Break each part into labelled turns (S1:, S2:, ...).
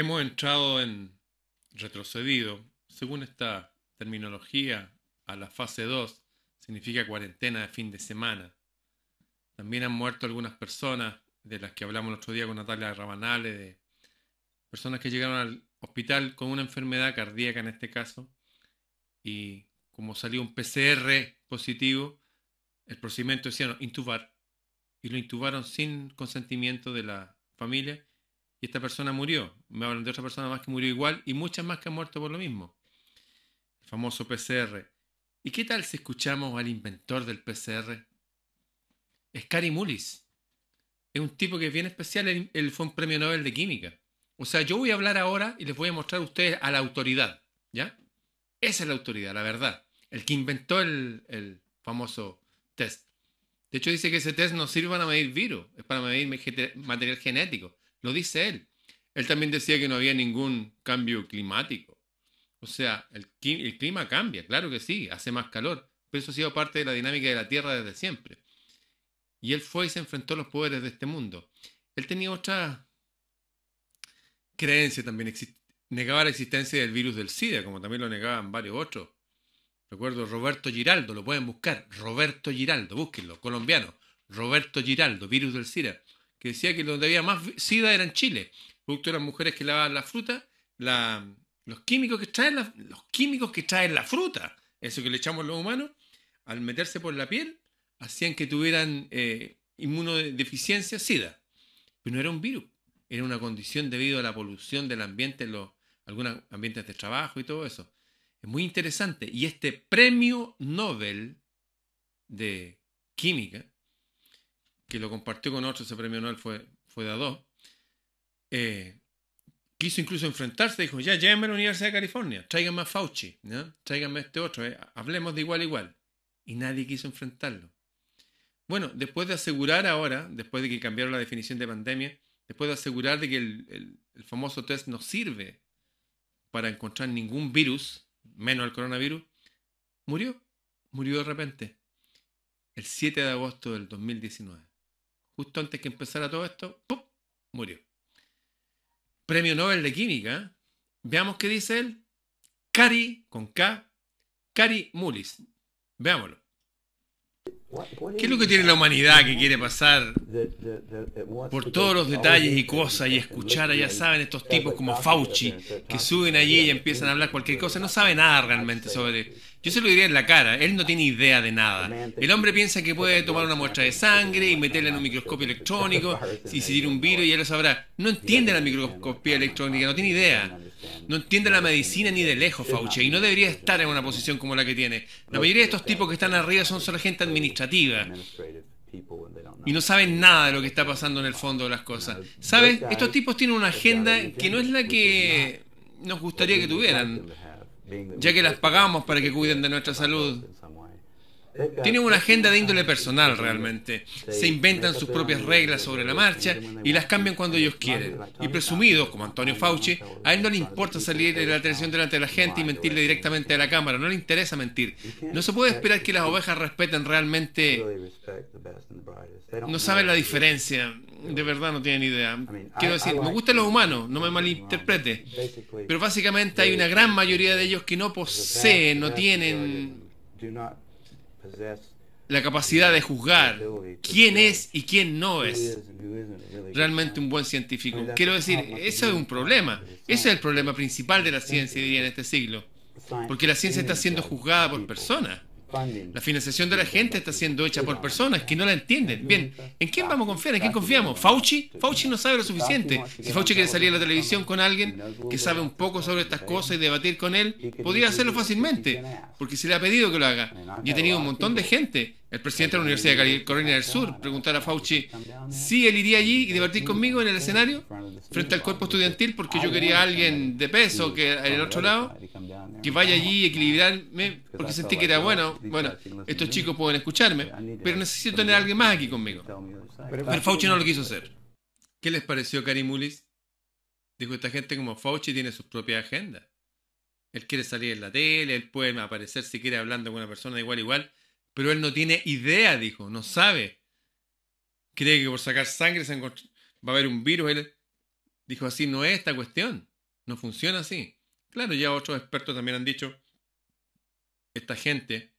S1: Hemos entrado en retrocedido, según esta terminología, a la fase 2, significa cuarentena de fin de semana. También han muerto algunas personas, de las que hablamos el otro día con Natalia Rabanale, de personas que llegaron al hospital con una enfermedad cardíaca en este caso, y como salió un PCR positivo, el procedimiento decía intubar, y lo intubaron sin consentimiento de la familia, y esta persona murió. Me hablan de otra persona más que murió igual, y muchas más que han muerto por lo mismo. El famoso PCR. ¿Y qué tal si escuchamos al inventor del PCR? Es Cary Mullis. Es un tipo que es bien especial, él, fue un premio Nobel de Química. O sea, yo voy a hablar ahora y les voy a mostrar a ustedes a la autoridad, ¿ya? Esa es la autoridad, la verdad. El que inventó el, el famoso test. De hecho, dice que ese test no sirve para medir virus, es para medir material genético. Lo dice él. Él también decía que no había ningún cambio climático. O sea, el, clima cambia, claro que sí, hace más calor, pero eso ha sido parte de la dinámica de la Tierra desde siempre. Y él fue y se enfrentó a los poderes de este mundo. Él tenía otra creencia también, negaba la existencia del virus del SIDA, como también lo negaban varios otros. Recuerdo Roberto Giraldo, lo pueden buscar, Roberto Giraldo, búsquenlo, colombiano, Roberto Giraldo, virus del SIDA, que decía que donde había más SIDA era en Chile, producto de las mujeres que lavaban la fruta, los químicos que traen la, los químicos que traen la fruta, eso que le echamos los humanos, al meterse por la piel, hacían que tuvieran eh, inmunodeficiencia SIDA. Pero no era un virus, era una condición debido a la polución del ambiente en los algunos ambientes de trabajo y todo eso. Es muy interesante. Y este premio Nobel de Química, que lo compartió con otro, ese premio Nobel fue, fue de a eh, quiso incluso enfrentarse, dijo, ya llévenme a la Universidad de California, tráiganme a Fauci, ¿no? tráiganme a este otro, eh, hablemos de igual a igual. Y nadie quiso enfrentarlo. Bueno, después de asegurar ahora, después de que cambiaron la definición de pandemia, después de asegurar de que el, el- el famoso test no sirve para encontrar ningún virus, menos el coronavirus, murió, murió de repente, el 7 de agosto del 2019. Justo antes que empezara todo esto, ¡pum! murió. Premio Nobel de Química. Veamos qué dice él. Cari, con K, Cari Mullis. Veámoslo. ¿Qué es lo que tiene la humanidad que quiere pasar por todos los detalles y cosas y escuchar, ya saben, estos tipos como Fauci que suben allí y empiezan a hablar cualquier cosa? No sabe nada realmente sobre... Yo se lo diría en la cara, él no tiene idea de nada. El hombre piensa que puede tomar una muestra de sangre y meterla en un microscopio electrónico y si tiene un virus ya lo sabrá. No entiende la microscopía electrónica, no tiene idea. No entiende la medicina ni de lejos, Fauci, y no debería estar en una posición como la que tiene. La mayoría de estos tipos que están arriba son solo gente administrativa y no saben nada de lo que está pasando en el fondo de las cosas. ¿Sabes? Estos tipos tienen una agenda que no es la que nos gustaría que tuvieran, ya que las pagamos para que cuiden de nuestra salud. Tienen una agenda de índole personal realmente. Se inventan sus propias reglas sobre la marcha y las cambian cuando ellos quieren. Y presumidos, como Antonio Fauci, a él no le importa salir de la televisión delante de la gente y mentirle directamente a la cámara. No le interesa mentir. No se puede esperar que las ovejas respeten realmente... No saben la diferencia. De verdad no tienen idea. Quiero decir, me gustan los humanos, no me malinterprete. Pero básicamente hay una gran mayoría de ellos que no poseen, no tienen la capacidad de juzgar quién es y quién no es realmente un buen científico. Quiero decir, eso es un problema. Ese es el problema principal de la ciencia, diría, en este siglo. Porque la ciencia está siendo juzgada por personas. La financiación de la gente está siendo hecha por personas que no la entienden. Bien, ¿en quién vamos a confiar? ¿En quién confiamos? ¿Fauci? Fauci no sabe lo suficiente. Si Fauci quiere salir a la televisión con alguien que sabe un poco sobre estas cosas y debatir con él, podría hacerlo fácilmente, porque se le ha pedido que lo haga. Y he tenido un montón de gente, el presidente de la Universidad de Carolina del Sur, preguntar a Fauci si él iría allí y debatir conmigo en el escenario frente al cuerpo estudiantil porque yo quería a alguien de peso que en el otro lado que vaya allí y equilibrarme, porque sentí que era bueno, bueno, estos chicos pueden escucharme, pero necesito tener a alguien más aquí conmigo. Pero Fauci no lo quiso hacer. ¿Qué les pareció Carimulis? Dijo, esta gente como Fauci tiene sus propias agendas. Él quiere salir en la tele, él puede aparecer si quiere hablando con una persona igual igual, pero él no tiene idea, dijo, no sabe. Cree que por sacar sangre se va a haber un virus. Él dijo, así no es esta cuestión. No funciona así. Claro, ya otros expertos también han dicho, esta gente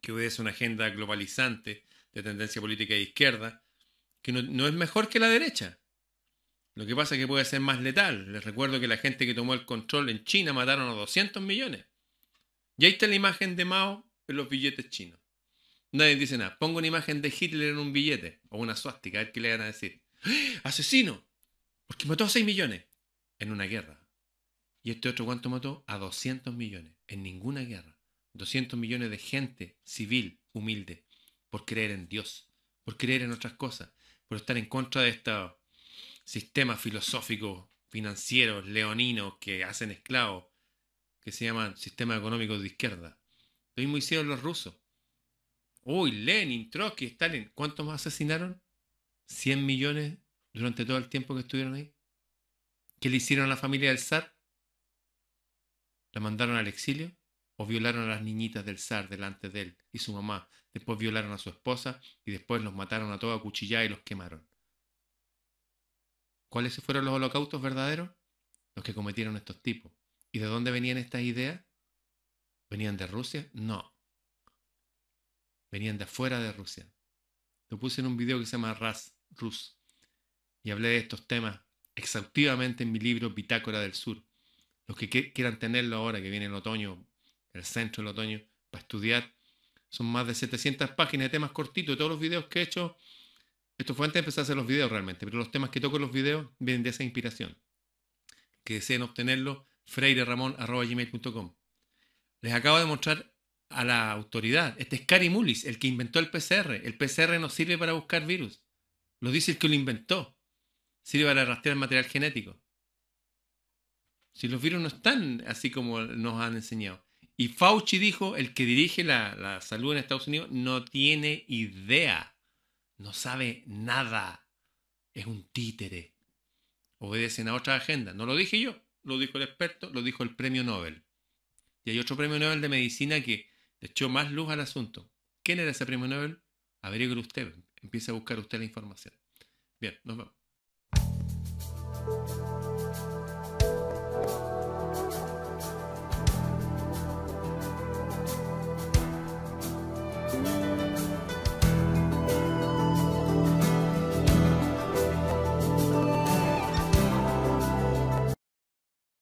S1: que obedece una agenda globalizante de tendencia política de izquierda, que no, es mejor que la derecha. Lo que pasa es que puede ser más letal. Les recuerdo que la gente que tomó el control en China mataron a 200 millones. Y ahí está la imagen de Mao en los billetes chinos. Nadie dice nada. Pongo una imagen de Hitler en un billete o una suástica, a ver qué le van a decir. ¡Ah! ¡Asesino! Porque mató a 6 millones en una guerra. ¿Y este otro cuánto mató? A 200 millones en ninguna guerra. 200 millones de gente civil, humilde, por creer en Dios, por creer en otras cosas, por estar en contra de estos sistemas filosóficos, financieros, leoninos que hacen esclavos, que se llaman sistemas económicos de izquierda. Lo mismo hicieron los rusos. Uy, Lenin, Trotsky, Stalin, ¿cuántos más asesinaron? 100 millones durante todo el tiempo que estuvieron ahí. ¿Qué le hicieron a la familia del zar? ¿La mandaron al exilio? ¿O violaron a las niñitas del zar delante de él y su mamá? Después violaron a su esposa y después los mataron a toda cuchillada y los quemaron. ¿Cuáles fueron los holocaustos verdaderos? Los que cometieron estos tipos. ¿Y de dónde venían estas ideas? ¿Venían de Rusia? No. Venían de afuera de Rusia. Lo puse en un video que se llama Ras Rus y hablé de estos temas exhaustivamente en mi libro Bitácora del Sur. Los que quieran tenerlo ahora, que viene el otoño, el centro del otoño, para estudiar, son más de 700 páginas de temas cortitos. Todos los videos que he hecho, esto fue antes de empezar a hacer los videos realmente, pero los temas que toco en los videos vienen de esa inspiración. Que deseen obtenerlo, freireramon.com. Les acabo de mostrar a la autoridad. Este es Cary Mullis, el que inventó el PCR. El PCR no sirve para buscar virus. Lo dice el que lo inventó. Sirve para rastrear material genético. Si los virus no están así como nos han enseñado. Y Fauci dijo, el que dirige la, salud en Estados Unidos no tiene idea. No sabe nada. Es un títere. Obedecen a otra agenda. No lo dije yo, lo dijo el experto, lo dijo el premio Nobel. Y hay otro premio Nobel de medicina que echó más luz al asunto. ¿Quién era ese premio Nobel? Averígalo usted. Empiece a buscar usted la información. Bien, nos vemos.